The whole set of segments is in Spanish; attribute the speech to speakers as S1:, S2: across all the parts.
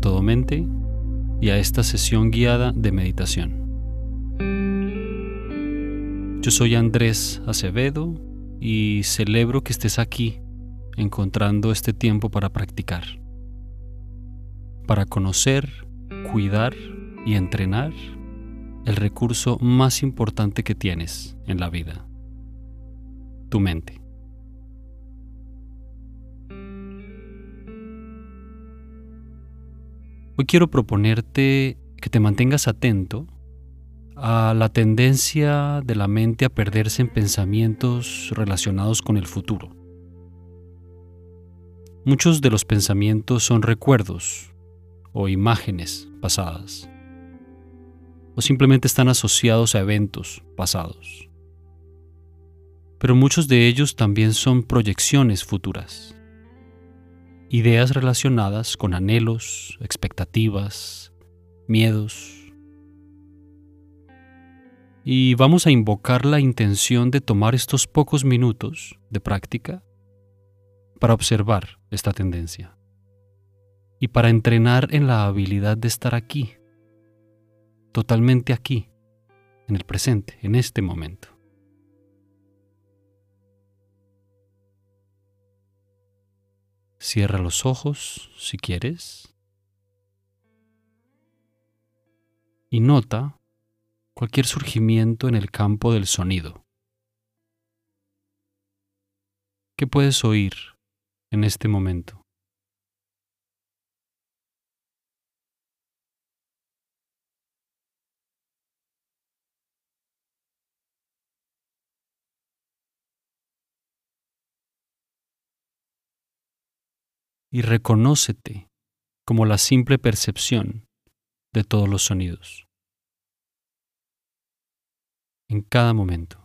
S1: Todo Mente y a esta sesión guiada de meditación. Yo soy Andrés Acevedo y celebro que estés aquí encontrando este tiempo para practicar, para conocer, cuidar y entrenar el recurso más importante que tienes en la vida, tu mente. Hoy quiero proponerte que te mantengas atento a la tendencia de la mente a perderse en pensamientos relacionados con el futuro. Muchos de los pensamientos son recuerdos o imágenes pasadas, o simplemente están asociados a eventos pasados. Pero muchos de ellos también son proyecciones futuras ideas relacionadas con anhelos, expectativas, miedos. Y vamos a invocar la intención de tomar estos pocos minutos de práctica para observar esta tendencia y para entrenar en la habilidad de estar aquí, totalmente aquí, en el presente, en este momento. Cierra los ojos si quieres. Y nota cualquier surgimiento en el campo del sonido. ¿Qué puedes oír en este momento? Y reconócete como la simple percepción de todos los sonidos. En cada momento.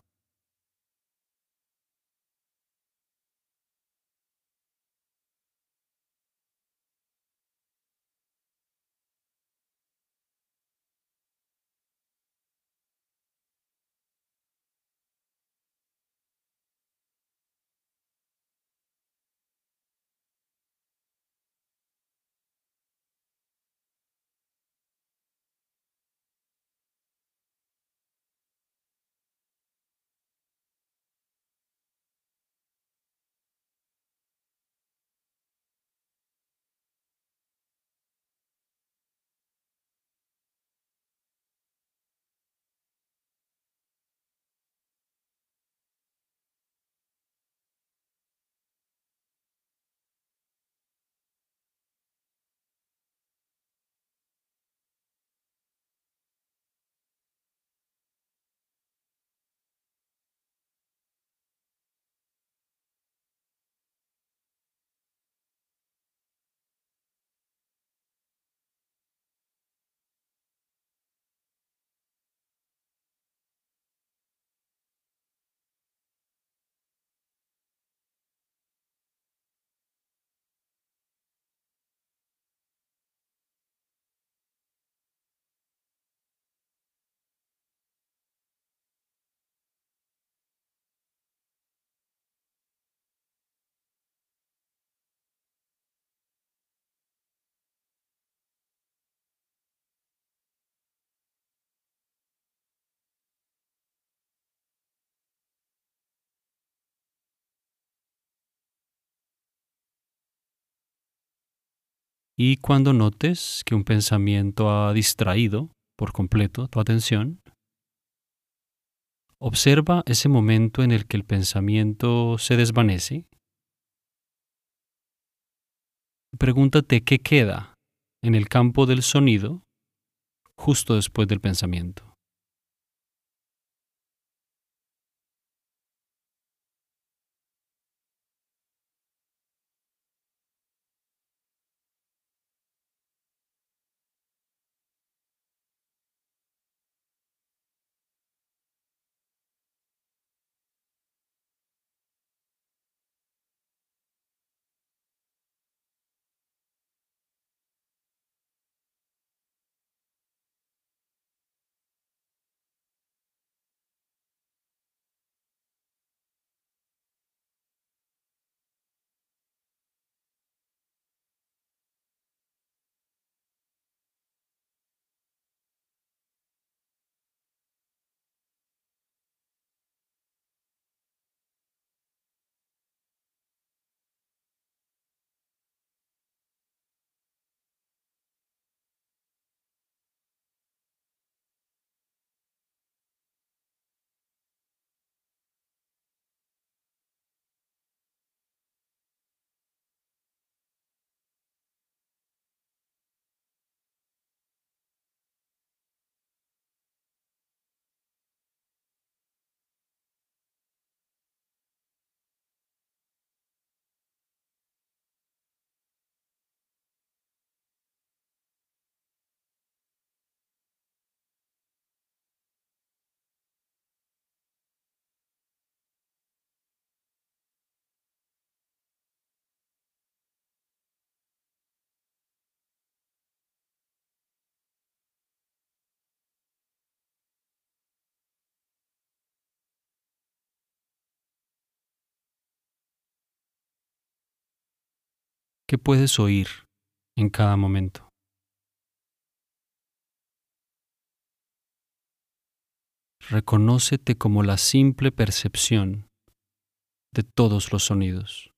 S1: Y cuando notes que un pensamiento ha distraído por completo tu atención, observa ese momento en el que el pensamiento se desvanece. Pregúntate qué queda en el campo del sonido justo después del pensamiento. ¿Qué puedes oír en cada momento? Reconócete como la simple percepción de todos los sonidos.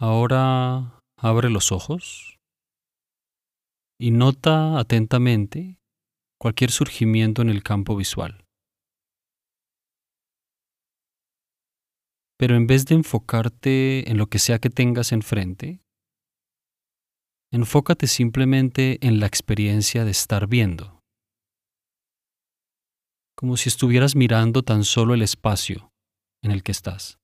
S1: Ahora abre los ojos y nota atentamente cualquier surgimiento en el campo visual. Pero en vez de enfocarte en lo que sea que tengas enfrente, enfócate simplemente en la experiencia de estar viendo, como si estuvieras mirando tan solo el espacio en el que estás.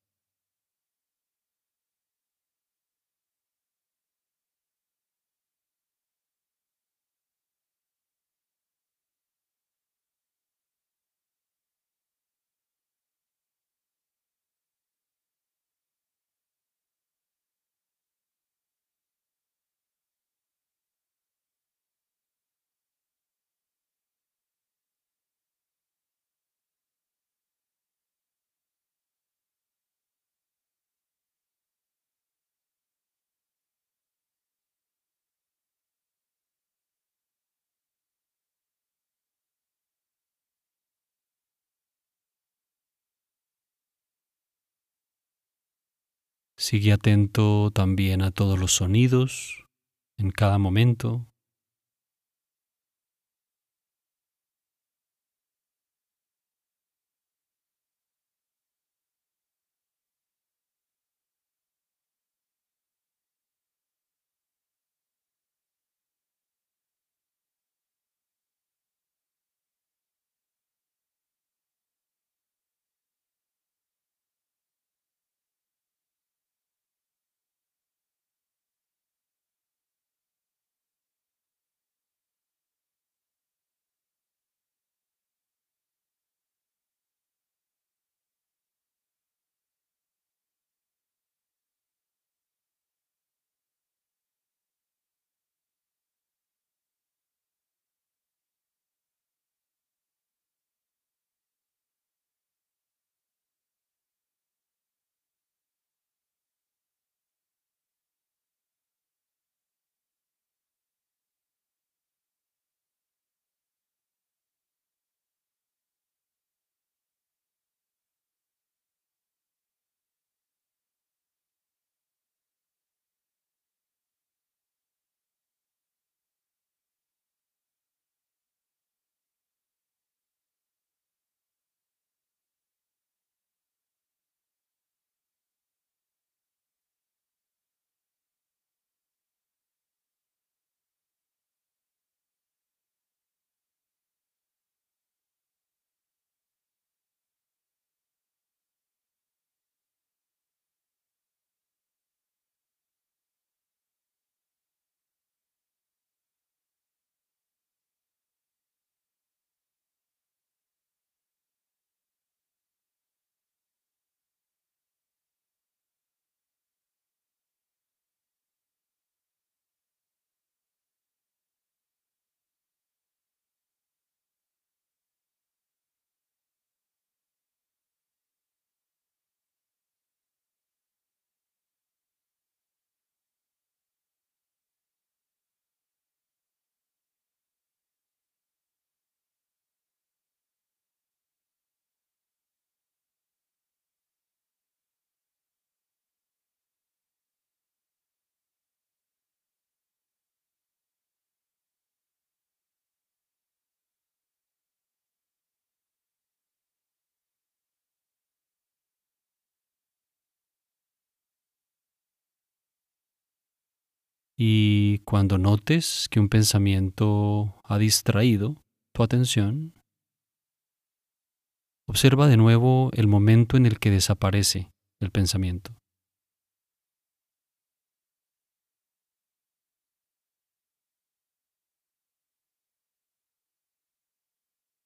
S1: Sigue atento también a todos los sonidos en cada momento. Y cuando notes que un pensamiento ha distraído tu atención, observa de nuevo el momento en el que desaparece el pensamiento.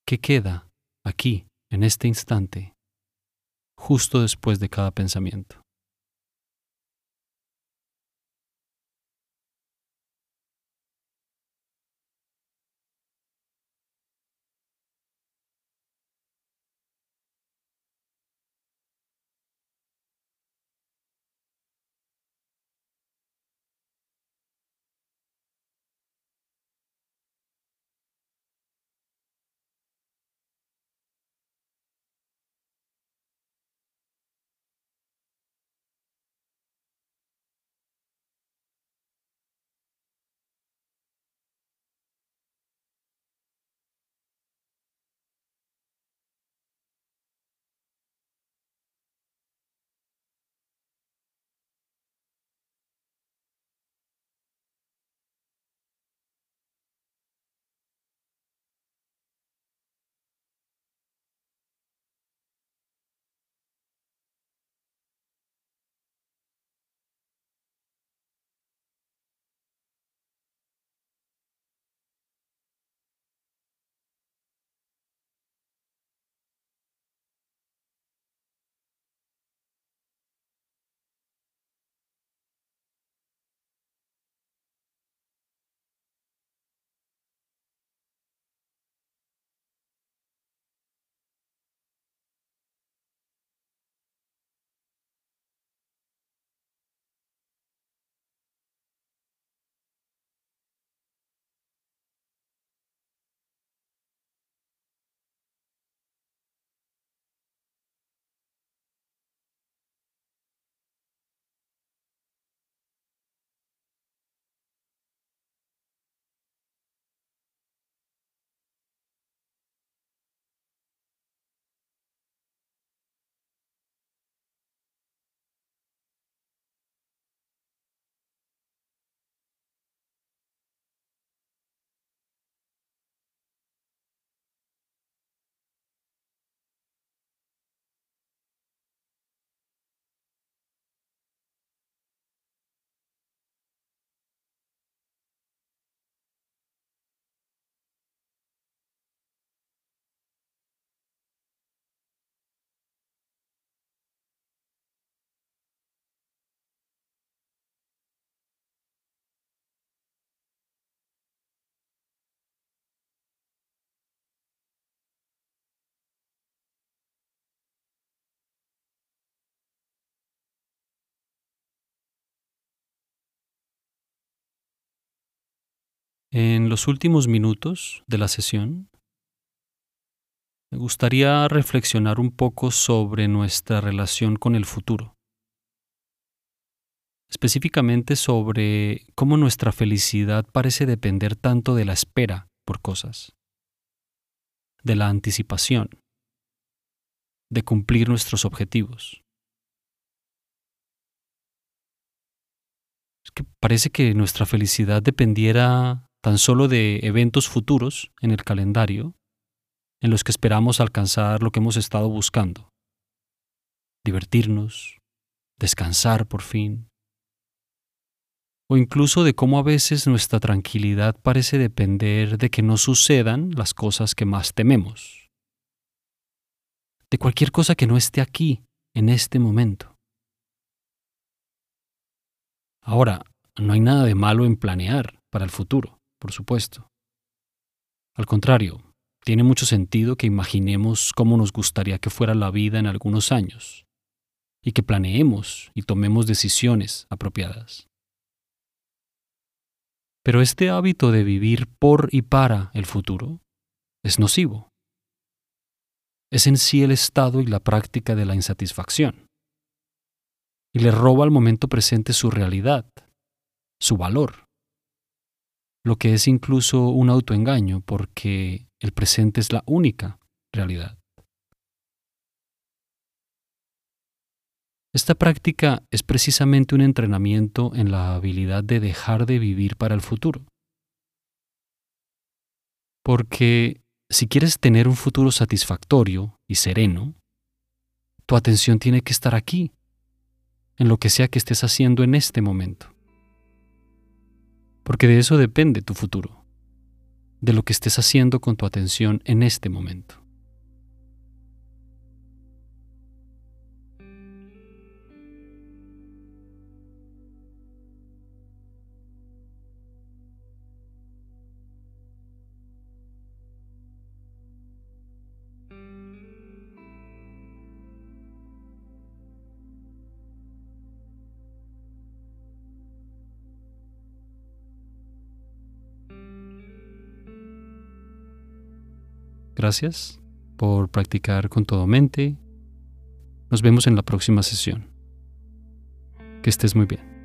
S1: ¿Qué queda aquí, en este instante, justo después de cada pensamiento? En los últimos minutos de la sesión, me gustaría reflexionar un poco sobre nuestra relación con el futuro, específicamente sobre cómo nuestra felicidad parece depender tanto de la espera por cosas, de la anticipación, de cumplir nuestros objetivos. Parece que nuestra felicidad dependiera tan solo de eventos futuros en el calendario en los que esperamos alcanzar lo que hemos estado buscando. Divertirnos, descansar por fin, o incluso de cómo a veces nuestra tranquilidad parece depender de que no sucedan las cosas que más tememos, de cualquier cosa que no esté aquí, en este momento. Ahora, no hay nada de malo en planear para el futuro por supuesto. Al contrario, tiene mucho sentido que imaginemos cómo nos gustaría que fuera la vida en algunos años y que planeemos y tomemos decisiones apropiadas. Pero este hábito de vivir por y para el futuro es nocivo. Es en sí el estado y la práctica de la insatisfacción. Y le roba al momento presente su realidad, su valor lo que es incluso un autoengaño porque el presente es la única realidad. Esta práctica es precisamente un entrenamiento en la habilidad de dejar de vivir para el futuro. Porque si quieres tener un futuro satisfactorio y sereno, tu atención tiene que estar aquí, en lo que sea que estés haciendo en este momento. Porque de eso depende tu futuro, de lo que estés haciendo con tu atención en este momento. Gracias por practicar con todo mente. Nos vemos en la próxima sesión. Que estés muy bien.